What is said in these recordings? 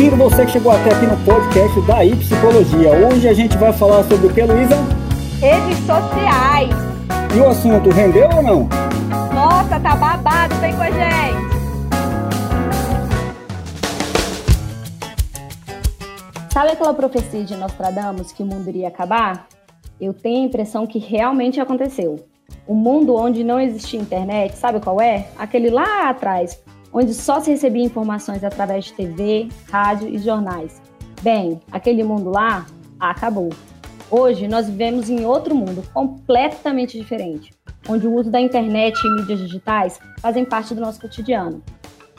Bem-vindo você que chegou até aqui no podcast da I Psicologia. Hoje a gente vai falar sobre o que, Luísa? Redes sociais. E o assunto rendeu ou não? Nossa, tá babado, vem com a gente. Sabe aquela profecia de Nostradamus que o mundo iria acabar? Eu tenho a impressão que realmente aconteceu. O mundo onde não existia internet, sabe qual é? Aquele lá atrás, onde só se recebia informações através de TV, rádio e jornais. Bem, aquele mundo lá acabou. Hoje nós vivemos em outro mundo completamente diferente, onde o uso da internet e mídias digitais fazem parte do nosso cotidiano,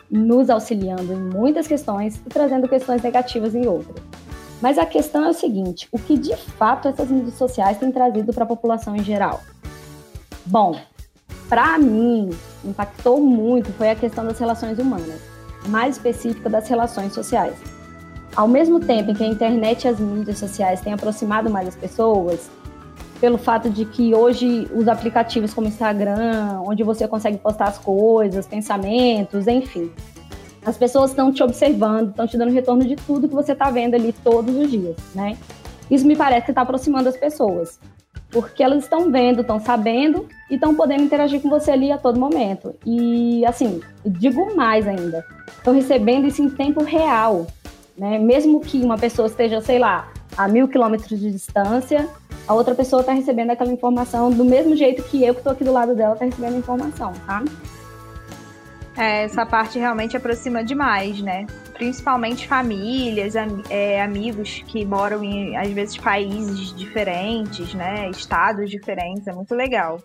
nos auxiliando em muitas questões e trazendo questões negativas em outras. Mas a questão é o seguinte: o que de fato essas mídias sociais têm trazido para a população em geral? Bom, para mim, impactou muito foi a questão das relações humanas, mais específica das relações sociais. Ao mesmo tempo em que a internet e as mídias sociais têm aproximado mais as pessoas, pelo fato de que hoje os aplicativos como Instagram, onde você consegue postar as coisas, pensamentos, enfim, as pessoas estão te observando, estão te dando retorno de tudo que você está vendo ali todos os dias, né? Isso me parece que está aproximando as pessoas porque elas estão vendo, estão sabendo e estão podendo interagir com você ali a todo momento. E assim, digo mais ainda, estão recebendo isso em tempo real, né? Mesmo que uma pessoa esteja, sei lá, a mil quilômetros de distância, a outra pessoa está recebendo aquela informação do mesmo jeito que eu que estou aqui do lado dela está recebendo a informação, tá? É, essa parte realmente aproxima demais, né? Principalmente famílias, am é, amigos que moram em, às vezes, países diferentes, né? Estados diferentes, é muito legal.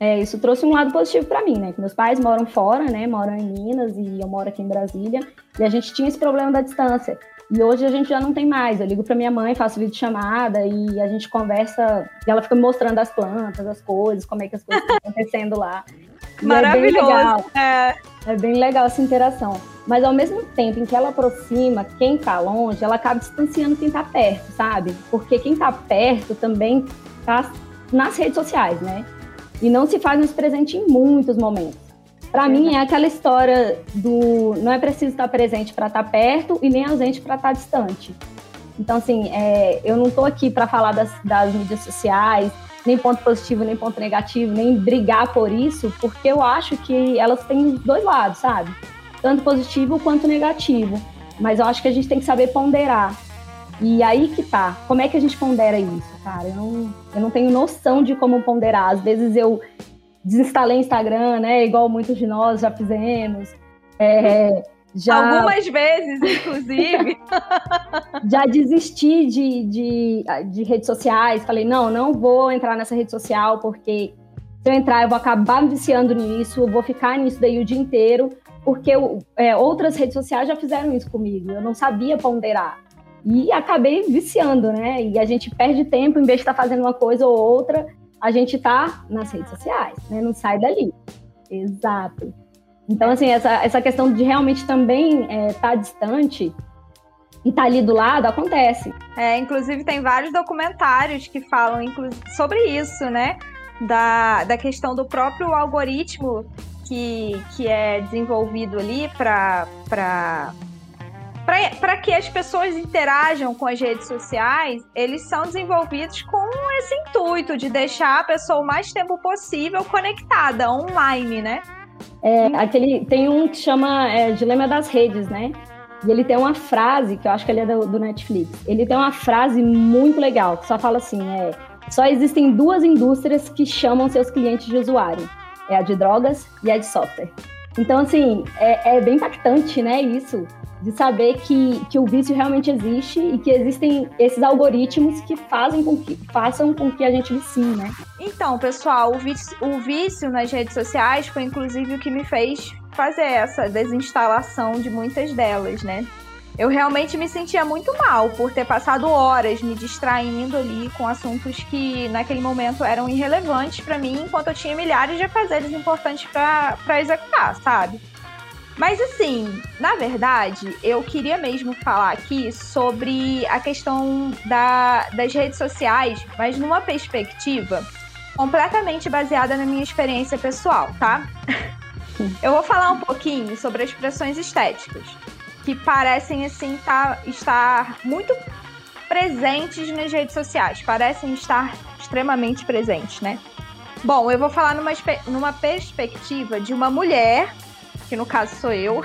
É, isso trouxe um lado positivo para mim, né? Que meus pais moram fora, né? Moram em Minas e eu moro aqui em Brasília. E a gente tinha esse problema da distância. E hoje a gente já não tem mais. Eu ligo para minha mãe, faço vídeo chamada e a gente conversa. E ela fica me mostrando as plantas, as coisas, como é que as coisas estão acontecendo lá. Maravilhoso. É bem, é. é bem legal essa interação. Mas ao mesmo tempo em que ela aproxima quem está longe, ela acaba distanciando quem está perto, sabe? Porque quem está perto também está nas redes sociais, né? E não se faz mais presente em muitos momentos. Para mim é aquela história do não é preciso estar presente para estar perto e nem ausente para estar distante. Então, assim, é, eu não estou aqui para falar das, das mídias sociais, nem ponto positivo, nem ponto negativo, nem brigar por isso, porque eu acho que elas têm dois lados, sabe? Tanto positivo quanto negativo. Mas eu acho que a gente tem que saber ponderar. E aí que tá. Como é que a gente pondera isso, cara? Eu não, eu não tenho noção de como ponderar. Às vezes eu desinstalei Instagram, né? Igual muitos de nós já fizemos. É, já, Algumas vezes, inclusive. já desisti de, de, de redes sociais. Falei, não, não vou entrar nessa rede social, porque se eu entrar, eu vou acabar me viciando nisso, eu vou ficar nisso daí o dia inteiro, porque é, outras redes sociais já fizeram isso comigo. Eu não sabia ponderar. E acabei viciando, né? E a gente perde tempo, em vez de estar fazendo uma coisa ou outra, a gente está nas redes sociais, né? Não sai dali. Exato. Então, assim, essa, essa questão de realmente também estar é, tá distante e estar tá ali do lado acontece. É, inclusive, tem vários documentários que falam sobre isso, né? Da, da questão do próprio algoritmo que, que é desenvolvido ali para para que as pessoas interajam com as redes sociais, eles são desenvolvidos com esse intuito de deixar a pessoa o mais tempo possível conectada online, né? É, aquele, tem um que chama é, Dilema das Redes, né? E ele tem uma frase, que eu acho que ele é do, do, Netflix. Ele tem uma frase muito legal, que só fala assim: é, só existem duas indústrias que chamam seus clientes de usuário. É a de drogas e a de software. Então, assim, é, é bem impactante, né, isso de saber que, que o vício realmente existe e que existem esses algoritmos que fazem com que façam com que a gente vicie, né? Então, pessoal, o vício, o vício nas redes sociais foi inclusive o que me fez fazer essa desinstalação de muitas delas, né? Eu realmente me sentia muito mal por ter passado horas me distraindo ali com assuntos que naquele momento eram irrelevantes para mim, enquanto eu tinha milhares de afazeres importantes para executar, sabe? Mas assim, na verdade, eu queria mesmo falar aqui sobre a questão da, das redes sociais, mas numa perspectiva completamente baseada na minha experiência pessoal, tá? Eu vou falar um pouquinho sobre as pressões estéticas. Que parecem assim tá, estar muito presentes nas redes sociais, parecem estar extremamente presentes, né? Bom, eu vou falar numa, numa perspectiva de uma mulher, que no caso sou eu,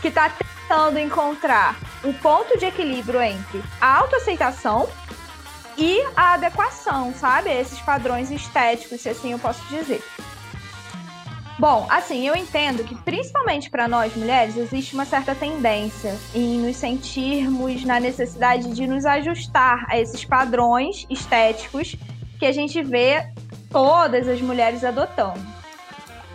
que está tentando encontrar o ponto de equilíbrio entre a autoaceitação e a adequação, sabe? Esses padrões estéticos, se assim eu posso dizer. Bom, assim, eu entendo que principalmente para nós mulheres existe uma certa tendência em nos sentirmos na necessidade de nos ajustar a esses padrões estéticos que a gente vê todas as mulheres adotando.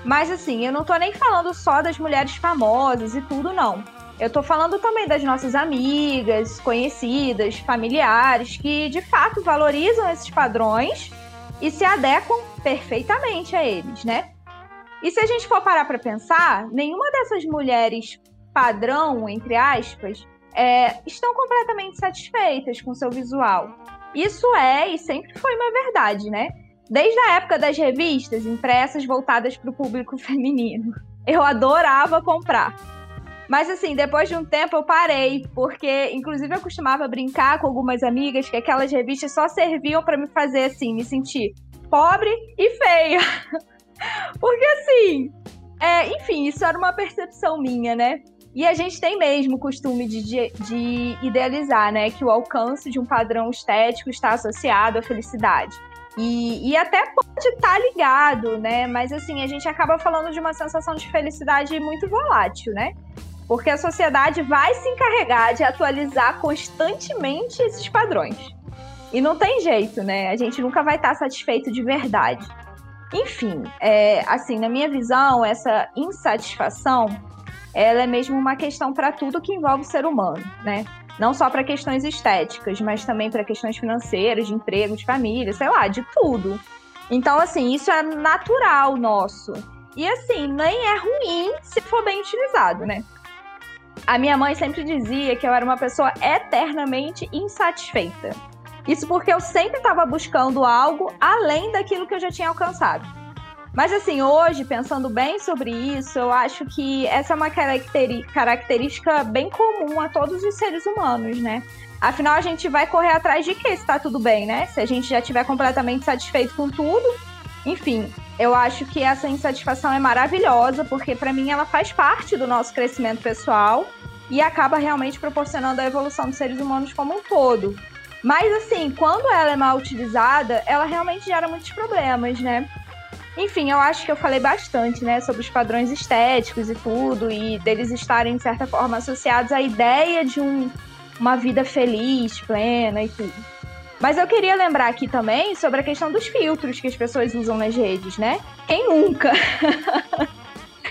Mas assim, eu não tô nem falando só das mulheres famosas e tudo, não. Eu tô falando também das nossas amigas, conhecidas, familiares, que de fato valorizam esses padrões e se adequam perfeitamente a eles, né? E se a gente for parar para pensar, nenhuma dessas mulheres padrão, entre aspas, é, estão completamente satisfeitas com seu visual. Isso é e sempre foi uma verdade, né? Desde a época das revistas impressas voltadas para o público feminino. Eu adorava comprar. Mas assim, depois de um tempo eu parei, porque inclusive eu costumava brincar com algumas amigas que aquelas revistas só serviam para me fazer assim, me sentir pobre e feia. Porque assim, é, enfim, isso era uma percepção minha, né? E a gente tem mesmo o costume de, de, de, idealizar, né? Que o alcance de um padrão estético está associado à felicidade. E, e até pode estar tá ligado, né? Mas assim, a gente acaba falando de uma sensação de felicidade muito volátil, né? Porque a sociedade vai se encarregar de atualizar constantemente esses padrões. E não tem jeito, né? A gente nunca vai estar tá satisfeito de verdade. Enfim, é, assim, na minha visão, essa insatisfação, ela é mesmo uma questão para tudo que envolve o ser humano, né? Não só para questões estéticas, mas também para questões financeiras, de emprego, de família, sei lá, de tudo. Então, assim, isso é natural nosso. E assim, nem é ruim se for bem utilizado, né? A minha mãe sempre dizia que eu era uma pessoa eternamente insatisfeita. Isso porque eu sempre estava buscando algo além daquilo que eu já tinha alcançado. Mas assim, hoje, pensando bem sobre isso, eu acho que essa é uma característica bem comum a todos os seres humanos, né? Afinal, a gente vai correr atrás de quê se tá tudo bem, né? Se a gente já estiver completamente satisfeito com tudo. Enfim, eu acho que essa insatisfação é maravilhosa, porque para mim ela faz parte do nosso crescimento pessoal e acaba realmente proporcionando a evolução dos seres humanos como um todo. Mas assim, quando ela é mal utilizada, ela realmente gera muitos problemas, né? Enfim, eu acho que eu falei bastante, né, sobre os padrões estéticos e tudo, e deles estarem, de certa forma, associados à ideia de um, uma vida feliz, plena e tudo. Mas eu queria lembrar aqui também sobre a questão dos filtros que as pessoas usam nas redes, né? Quem nunca?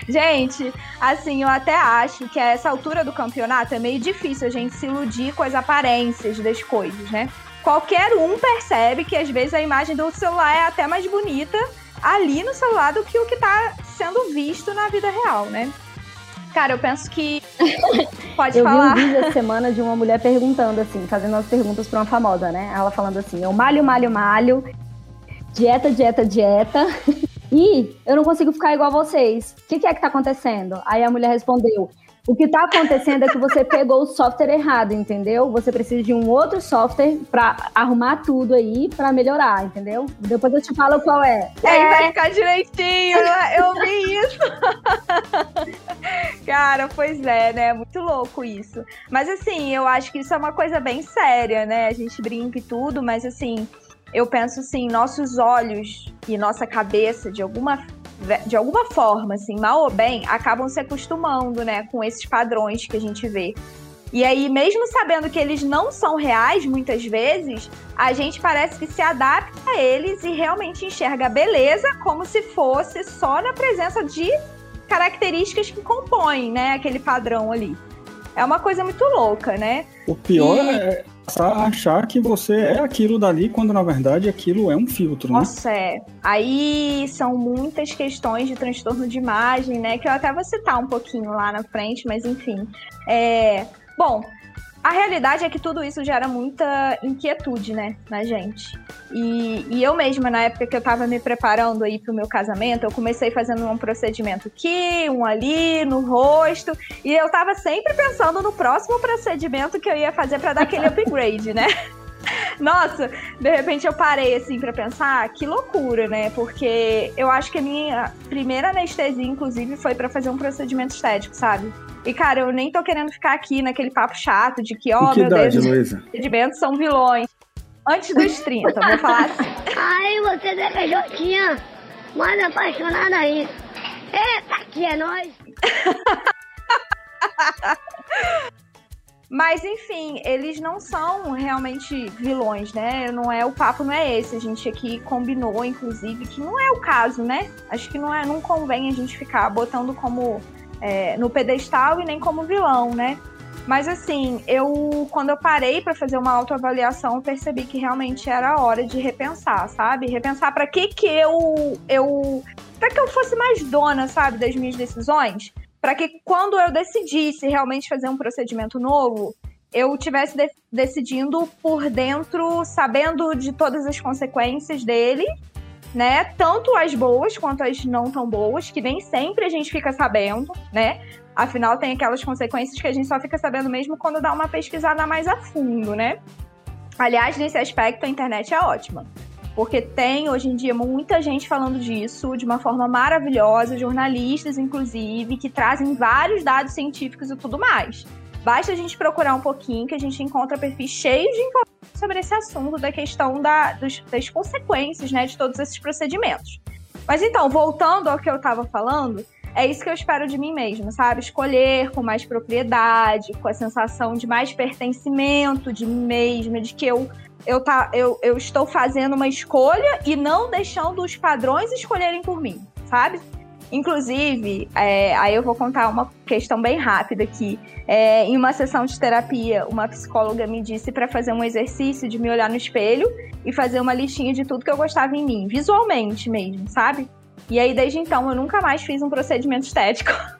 Gente, assim, eu até acho que a essa altura do campeonato é meio difícil a gente se iludir com as aparências das coisas, né? Qualquer um percebe que às vezes a imagem do celular é até mais bonita ali no celular do que o que tá sendo visto na vida real, né? Cara, eu penso que. Pode eu falar. Eu vi um vídeo essa semana de uma mulher perguntando assim, fazendo as perguntas pra uma famosa, né? Ela falando assim: eu malho, malho, malho, dieta, dieta, dieta. E eu não consigo ficar igual a vocês. O que, que é que tá acontecendo? Aí a mulher respondeu: o que está acontecendo é que você pegou o software errado, entendeu? Você precisa de um outro software para arrumar tudo aí para melhorar, entendeu? Depois eu te falo qual é. É, é. vai ficar direitinho. Eu vi isso. Cara, pois é, né? Muito louco isso. Mas assim, eu acho que isso é uma coisa bem séria, né? A gente brinca e tudo, mas assim, eu penso assim, nossos olhos e nossa cabeça, de alguma, de alguma forma, assim, mal ou bem, acabam se acostumando, né, com esses padrões que a gente vê. E aí, mesmo sabendo que eles não são reais, muitas vezes, a gente parece que se adapta a eles e realmente enxerga a beleza como se fosse só na presença de características que compõem, né, aquele padrão ali. É uma coisa muito louca, né? O pior e... é achar que você é aquilo dali, quando na verdade aquilo é um filtro, né? Nossa, é. Aí são muitas questões de transtorno de imagem, né? Que eu até vou citar um pouquinho lá na frente, mas enfim. É... Bom, a realidade é que tudo isso gera muita inquietude, né, na gente. E, e eu mesma, na época que eu tava me preparando aí pro meu casamento, eu comecei fazendo um procedimento aqui, um ali, no rosto, e eu tava sempre pensando no próximo procedimento que eu ia fazer para dar aquele upgrade, né? Nossa, de repente eu parei assim para pensar, que loucura, né? Porque eu acho que a minha primeira anestesia, inclusive, foi para fazer um procedimento estético, sabe? E, cara, eu nem tô querendo ficar aqui naquele papo chato de que, ó, oh, meu idade, Deus, Luísa? os procedimentos são vilões. Antes dos 30, vou falar assim. Ai, você é PJinha, mais apaixonada aí. Eita, aqui é nós. Mas enfim, eles não são realmente vilões, né? Não é o papo não é esse. A gente aqui combinou, inclusive, que não é o caso, né? Acho que não é, não convém a gente ficar botando como é, no pedestal e nem como vilão, né? Mas assim, eu quando eu parei para fazer uma autoavaliação, percebi que realmente era hora de repensar, sabe? Repensar para que que eu eu para que eu fosse mais dona, sabe, das minhas decisões, para que quando eu decidisse realmente fazer um procedimento novo, eu tivesse de decidindo por dentro, sabendo de todas as consequências dele né? Tanto as boas quanto as não tão boas, que nem sempre a gente fica sabendo, né? Afinal, tem aquelas consequências que a gente só fica sabendo mesmo quando dá uma pesquisada mais a fundo, né? Aliás, nesse aspecto, a internet é ótima. Porque tem hoje em dia muita gente falando disso de uma forma maravilhosa, jornalistas, inclusive, que trazem vários dados científicos e tudo mais. Basta a gente procurar um pouquinho que a gente encontra perfis cheios de informações sobre esse assunto da questão da, dos, das consequências né, de todos esses procedimentos. Mas então, voltando ao que eu estava falando, é isso que eu espero de mim mesma, sabe? Escolher com mais propriedade, com a sensação de mais pertencimento de mim mesma, de que eu, eu, tá, eu, eu estou fazendo uma escolha e não deixando os padrões escolherem por mim, sabe? Inclusive, é, aí eu vou contar uma questão bem rápida aqui. É, em uma sessão de terapia, uma psicóloga me disse para fazer um exercício de me olhar no espelho e fazer uma listinha de tudo que eu gostava em mim, visualmente mesmo, sabe? E aí, desde então, eu nunca mais fiz um procedimento estético.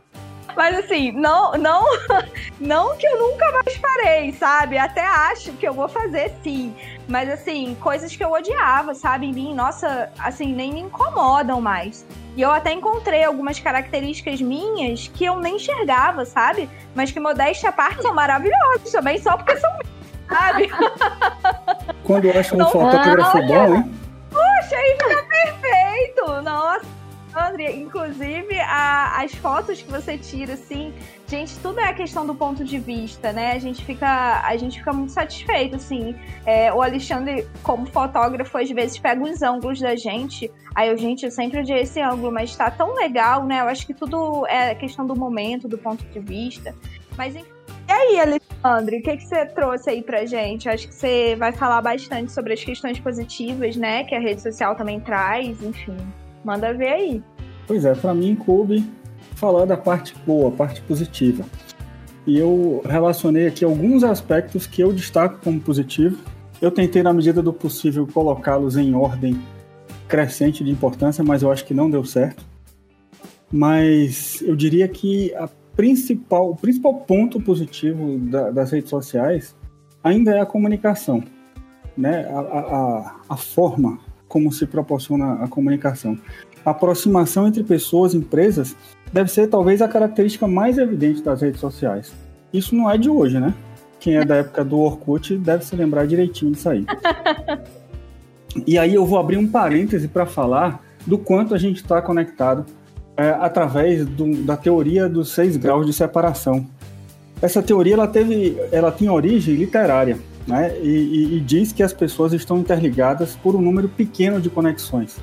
Mas assim, não, não, não que eu nunca mais farei, sabe? Até acho que eu vou fazer sim. Mas assim, coisas que eu odiava, sabe, em mim, nossa, assim, nem me incomodam mais. E eu até encontrei algumas características minhas que eu nem enxergava, sabe? Mas que modéstia à parte são maravilhosas também, só porque são sabe? Quando eu acho um fotógrafo bom, hein? Puxa, aí fica perfeito! Nossa! André, inclusive a, as fotos que você tira, assim, gente, tudo é a questão do ponto de vista, né? A gente fica, a gente fica muito satisfeito, assim. É, o Alexandre, como fotógrafo, às vezes pega os ângulos da gente. Aí eu, gente, eu sempre odiei esse ângulo, mas tá tão legal, né? Eu acho que tudo é questão do momento, do ponto de vista. Mas enfim. E aí, Alexandre, o que, que você trouxe aí pra gente? Acho que você vai falar bastante sobre as questões positivas, né? Que a rede social também traz, enfim. Manda ver aí. Pois é, para mim coube falar da parte boa, parte positiva. E eu relacionei aqui alguns aspectos que eu destaco como positivo. Eu tentei, na medida do possível, colocá-los em ordem crescente de importância, mas eu acho que não deu certo. Mas eu diria que a principal, o principal ponto positivo da, das redes sociais ainda é a comunicação, né? a, a, a forma como se proporciona a comunicação. A aproximação entre pessoas e empresas deve ser talvez a característica mais evidente das redes sociais. Isso não é de hoje, né? Quem é da época do Orkut deve se lembrar direitinho disso aí. E aí eu vou abrir um parêntese para falar do quanto a gente está conectado é, através do, da teoria dos seis graus de separação. Essa teoria ela teve, ela tem origem literária né? E, e, e, diz que as pessoas estão interligadas por um número pequeno de conexões.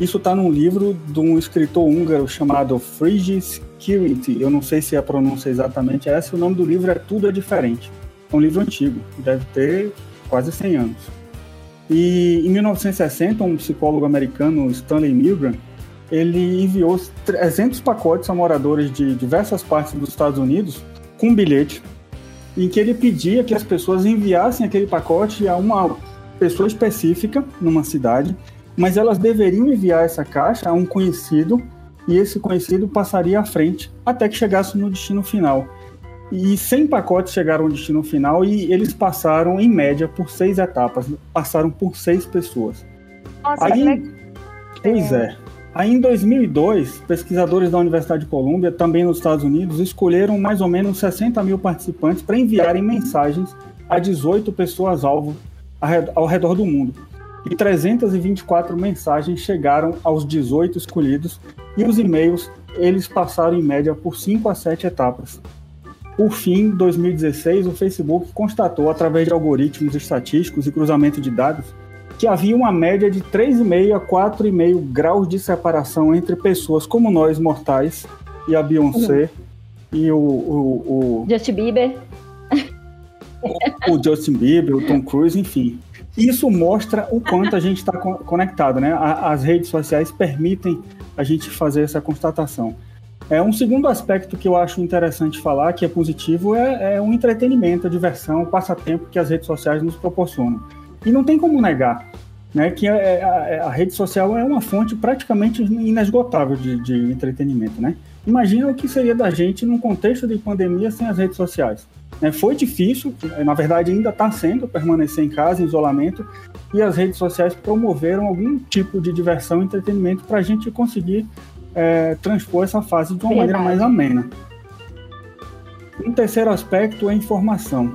Isso está num livro de um escritor húngaro chamado Frigyes Kirinti. Eu não sei se a pronúncia é exatamente essa. O nome do livro é Tudo é Diferente. É um livro antigo, deve ter quase 100 anos. E em 1960, um psicólogo americano, Stanley Milgram, ele enviou 300 pacotes a moradores de diversas partes dos Estados Unidos com um bilhete em que ele pedia que as pessoas enviassem aquele pacote a uma pessoa específica numa cidade, mas elas deveriam enviar essa caixa a um conhecido e esse conhecido passaria à frente até que chegasse no destino final. e 100 pacotes chegaram ao destino final e eles passaram, em média, por seis etapas. Passaram por seis pessoas. Nossa, Aí-. Pois é. Aí em 2002, pesquisadores da Universidade de Colômbia, também nos Estados Unidos, escolheram mais ou menos 60 mil participantes para enviarem mensagens a 18 pessoas-alvo ao redor do mundo. E 324 mensagens chegaram aos 18 escolhidos e os e-mails eles passaram em média por 5 a 7 etapas. Por fim, em 2016, o Facebook constatou, através de algoritmos estatísticos e cruzamento de dados, que havia uma média de 3,5 a 4,5 graus de separação entre pessoas como nós, mortais, e a Beyoncé, e o, o, Justin Bieber. o, o Justin Bieber, o Tom Cruise, enfim. Isso mostra o quanto a gente está co- conectado, né? A- As redes sociais permitem a gente fazer essa constatação. É um segundo aspecto que eu acho interessante falar, que é positivo, é, é o entretenimento, a diversão, o passatempo que as redes sociais nos proporcionam. E não tem como negar, né, que é- é- a, a rede social é uma fonte praticamente inesgotável de, de entretenimento, né? Imagina o que seria da gente num contexto de pandemia sem as redes sociais. né? Foi difícil, na verdade ainda está sendo, permanecer em casa, em isolamento, e as redes sociais promoveram algum tipo de diversão e entretenimento para a gente conseguir é, transpor essa fase de uma Verdade. maneira mais amena. Um terceiro aspecto é a informação.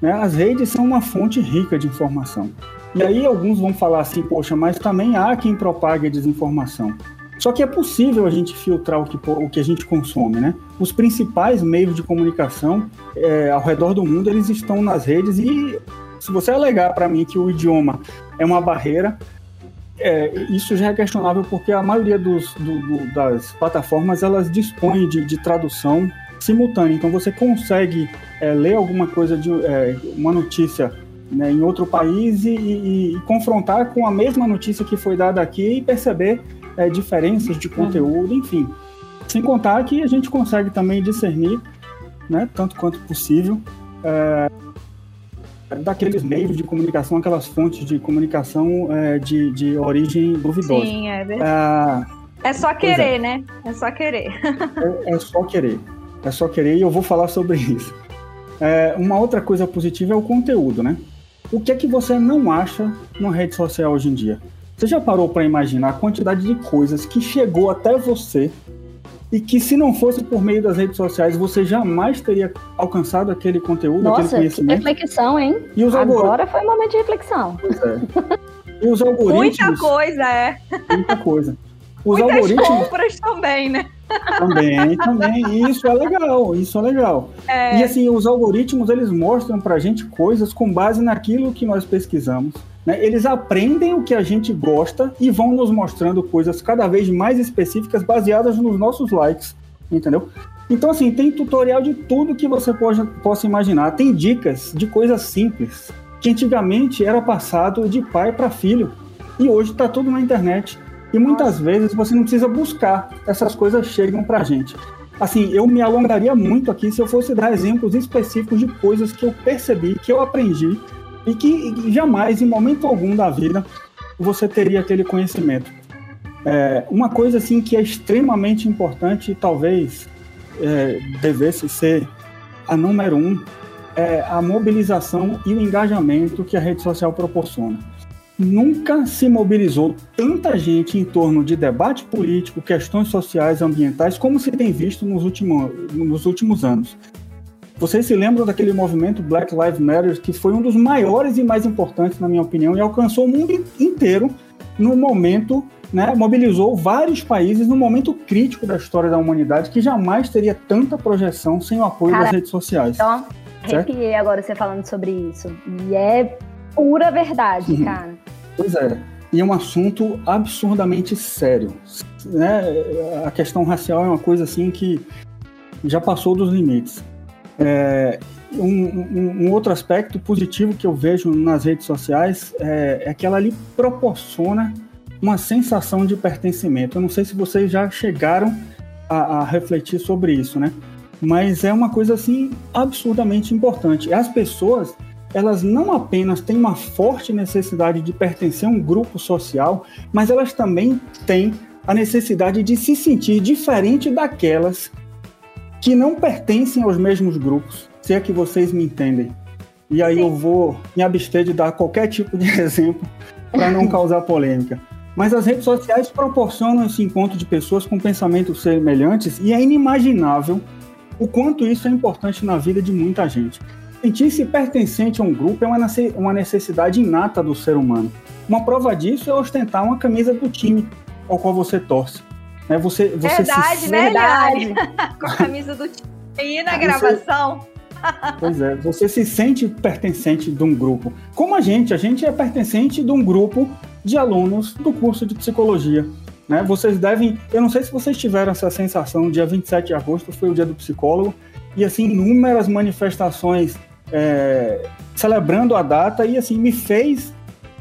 né? As redes são uma fonte rica de informação. E aí alguns vão falar assim, poxa, mas também há quem propague a desinformação. Só que é possível a gente filtrar o que, o que a gente consome, né? Os principais meios de comunicação é, ao redor do mundo, eles estão nas redes e se você alegar para mim que o idioma é uma barreira, é, isso já é questionável porque a maioria dos, do- do- das plataformas, elas dispõem de, de tradução simultânea. Então você consegue é, ler alguma coisa de é, uma notícia né, em outro país e, e- e confrontar com a mesma notícia que foi dada aqui e perceber é, diferenças de conteúdo, enfim. Sem contar que a gente consegue também discernir, né, tanto quanto possível, é, daqueles meios de comunicação, aquelas fontes de comunicação é, de, de origem duvidosa. Sim, é verdade. Ah, É só querer, né? É só querer. é, é só querer. É só querer e eu vou falar sobre isso. É, uma outra coisa positiva é o conteúdo, né? O que é que você não acha numa rede social hoje em dia? Você já parou para imaginar a quantidade de coisas que chegou até você e que se não fosse por meio das redes sociais você jamais teria alcançado aquele conteúdo, Nossa, aquele que conhecimento? reflexão, hein? E os, Agora foi um momento de reflexão. Pois é. e os algoritmos. Muita coisa, é. Muita coisa. Os Muitas algoritmos compras também, né? Também, também. E isso é legal, isso é legal. É. E assim, os algoritmos, eles mostram pra gente coisas com base naquilo que nós pesquisamos. né? Eles aprendem o que a gente gosta e vão nos mostrando coisas cada vez mais específicas baseadas nos nossos likes, entendeu? Então, assim, tem tutorial de tudo que você pode, possa imaginar. Tem dicas de coisas simples, que antigamente era passado de pai para filho. E hoje está tudo na internet. E muitas vezes você não precisa buscar, essas coisas chegam pra gente. Assim, eu me alongaria muito aqui se eu fosse dar exemplos específicos de coisas que eu percebi, que eu aprendi e que jamais, em momento algum da vida, você teria aquele conhecimento. É, uma coisa assim que é extremamente importante e talvez é, devesse ser a número um é a mobilização e o engajamento que a rede social proporciona. Nunca se mobilizou tanta gente em torno de debate político, questões sociais, ambientais, como se tem visto nos, último, nos últimos anos. Vocês se lembram daquele movimento Black Lives Matter, que foi um dos maiores e mais importantes, na minha opinião, e alcançou o mundo inteiro no momento, né, mobilizou vários países no momento crítico da história da humanidade, que jamais teria tanta projeção sem o apoio Cara, das redes sociais. Então, arrepiei agora você falando sobre isso. E é pura verdade, Uhum. cara. Pois é. E é um assunto absurdamente sério. Né? A questão racial é uma coisa assim que já passou dos limites. É, um, um- um outro aspecto positivo que eu vejo nas redes sociais é, é que ela lhe proporciona uma sensação de pertencimento. Eu não sei se vocês já chegaram a, a refletir sobre isso, né? Mas é uma coisa assim absurdamente importante. As pessoas elas não apenas têm uma forte necessidade de pertencer a um grupo social, mas elas também têm a necessidade de se sentir diferente daquelas que não pertencem aos mesmos grupos, se é que vocês me entendem. E aí Sim. eu vou me abster de dar qualquer tipo de exemplo para não causar polêmica. Mas as redes sociais proporcionam esse encontro de pessoas com pensamentos semelhantes e é inimaginável o quanto isso é importante na vida de muita gente. Sentir-se pertencente a um grupo é uma necessidade inata do ser humano. Uma prova disso é ostentar uma camisa do time ao qual você torce. Né? Você, você Verdade, se... né, Verdade. Com a camisa do time aí na gravação. Pois é, você se sente pertencente de um grupo. Como a gente, a gente é pertencente de um grupo de alunos do curso de psicologia. Né? Vocês devem, eu não sei se vocês tiveram essa sensação, dia 27 de agosto foi o dia do psicólogo, e assim, inúmeras manifestações é, celebrando a data, e assim, me fez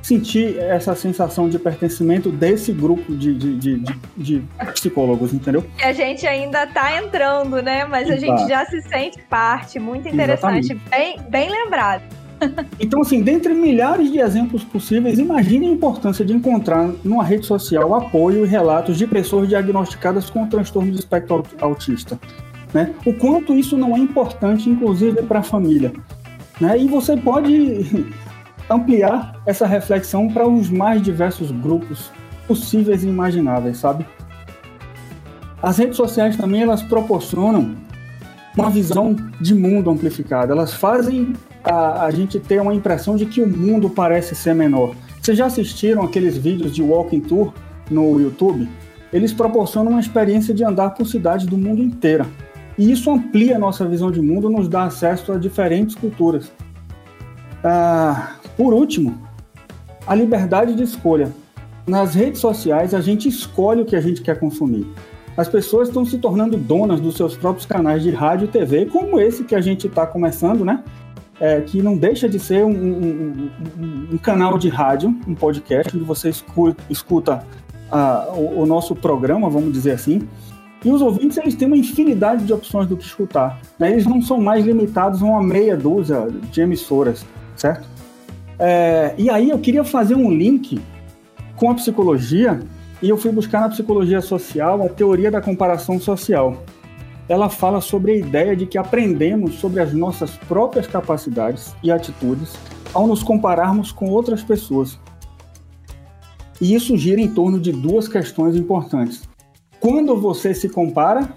sentir essa sensação de pertencimento desse grupo de, de, de, de, psicólogos, entendeu? Que a gente ainda está entrando, né? Mas Exato. a gente já se sente parte. Muito interessante. Bem, bem lembrado. Então, assim, dentre milhares de exemplos possíveis, imagine a importância de encontrar numa rede social apoio e relatos de pessoas diagnosticadas com transtorno de espectro autista. Né? O quanto isso não é importante, inclusive, para a família. Né? E você pode ampliar essa reflexão para os mais diversos grupos possíveis e imagináveis, sabe? As redes sociais também elas proporcionam uma visão de mundo amplificada. Elas fazem a, a gente ter uma impressão de que o mundo parece ser menor. Vocês já assistiram aqueles vídeos de walking tour no YouTube? Eles proporcionam uma experiência de andar por cidades do mundo inteira. E isso amplia a nossa visão de mundo, nos dá acesso a diferentes culturas. Ah, por último, a liberdade de escolha. Nas redes sociais, a gente escolhe o que a gente quer consumir. As pessoas estão se tornando donas dos seus próprios canais de rádio e TV, como esse que a gente está começando, né? É, que não deixa de ser um, um, um, um, canal de rádio, um podcast, onde você escuta, escuta o, o, nosso programa, vamos dizer assim. E os ouvintes eles têm uma infinidade de opções do que escutar. Né? Eles não são mais limitados a uma meia dúzia de emissoras, certo? É, e aí eu queria fazer um link com a psicologia e eu fui buscar na psicologia social a teoria da comparação social. Ela fala sobre a ideia de que aprendemos sobre as nossas próprias capacidades e atitudes ao nos compararmos com outras pessoas. E isso gira em torno de duas questões importantes. Quando você se compara,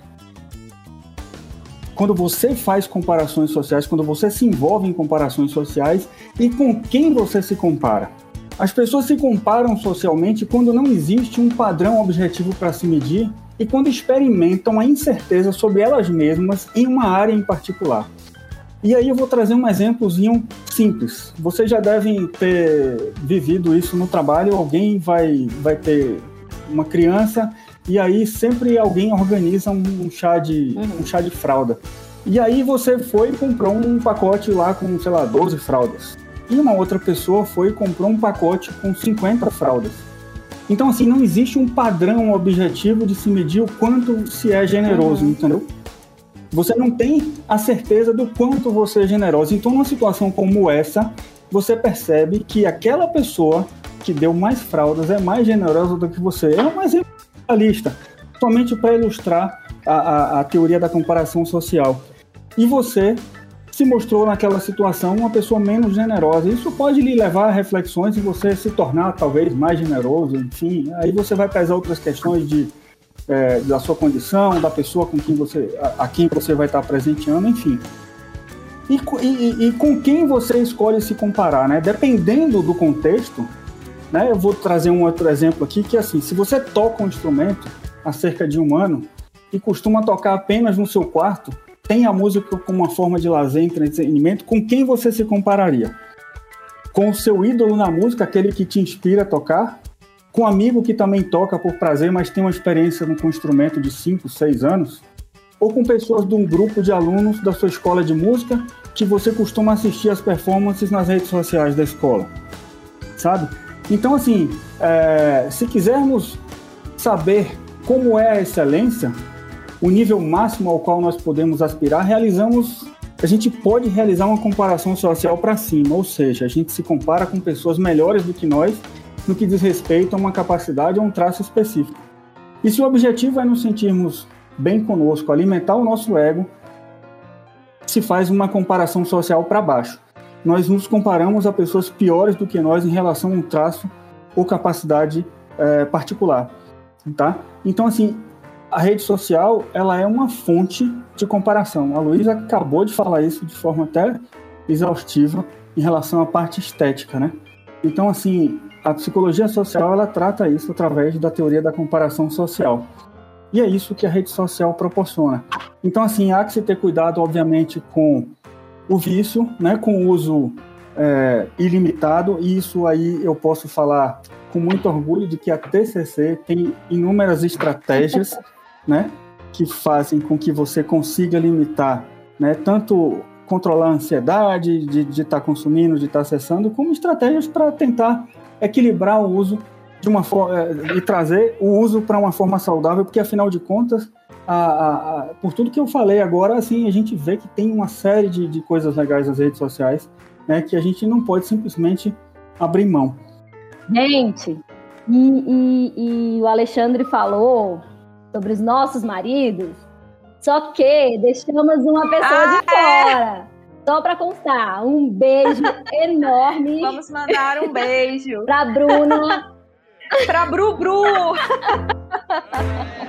quando você faz comparações sociais, quando você se envolve em comparações sociais e com quem você se compara. As pessoas se comparam socialmente quando não existe um padrão objetivo para se medir e quando experimentam a incerteza sobre elas mesmas em uma área em particular. E aí eu vou trazer um exemplozinho simples. Vocês já devem ter vivido isso no trabalho, alguém vai, vai ter uma criança e aí sempre alguém organiza um chá de, uhum. um chá de fralda. E aí você foi e comprou um pacote lá com, sei lá, 12 fraldas. E uma outra pessoa foi e comprou um pacote com 50 fraldas. Então, assim, não existe um padrão objetivo de se medir o quanto se é generoso, uhum. entendeu? Você não tem a certeza do quanto você é generoso. Então, numa situação como essa, você percebe que aquela pessoa que deu mais fraldas é mais generosa do que você. É um exemplo lista, somente para ilustrar a, a, a teoria da comparação social. E você se mostrou naquela situação uma pessoa menos generosa. Isso pode lhe levar a reflexões e você se tornar talvez mais generoso, enfim. Aí você vai pesar outras questões de, é, da sua condição, da pessoa com quem você, a, a quem você vai estar presenteando, enfim. E, e, e, com quem você escolhe se comparar, né? Dependendo do contexto, né? Eu vou trazer um outro exemplo aqui que é assim, se você toca um instrumento há cerca de um ano e costuma tocar apenas no seu quarto, tem a música como uma forma de lazer, entretenimento, com quem você se compararia? Com o seu ídolo na música, aquele que te inspira a tocar? Com um amigo que também toca por prazer, mas tem uma experiência com um instrumento de 5, 6 anos? Ou com pessoas de um grupo de alunos da sua escola de música que você costuma assistir as performances nas redes sociais da escola? Sabe? Então, assim, é, se quisermos saber como é a excelência, o nível máximo ao qual nós podemos aspirar, realizamos, a gente pode realizar uma comparação social para cima, ou seja, a gente se compara com pessoas melhores do que nós no que diz respeito a uma capacidade ou um traço específico. E se o objetivo é nos sentirmos bem conosco, alimentar o nosso ego, se faz uma comparação social para baixo. Nós nos comparamos a pessoas piores do que nós em relação a um traço ou capacidade é, particular, tá? Então, assim, a rede social ela é uma fonte de comparação. A Luísa acabou de falar isso de forma até exaustiva em relação à parte estética, né? Então, assim, a psicologia social ela trata isso através da teoria da comparação social. E é isso que a rede social proporciona. Então, assim, há que se ter cuidado, obviamente, com o vício, né, com o uso é, ilimitado. E isso aí eu posso falar com muito orgulho de que a TCC tem inúmeras estratégias, né, que fazem com que você consiga limitar, né, tanto controlar a ansiedade de estar tá consumindo, de estar tá acessando, como estratégias para tentar equilibrar o uso de uma forma é, e trazer o uso para uma forma saudável, porque afinal de contas, a, a, a, por tudo que eu falei agora, assim, a gente vê que tem uma série de, de coisas legais nas redes sociais, né, que a gente não pode simplesmente abrir mão. Gente, e, e, e o Alexandre falou sobre os nossos maridos, só que deixamos uma pessoa ah, de é? fora. Só para constar, um beijo enorme. Vamos mandar um beijo. pra Bruna. Pra Bru Bru.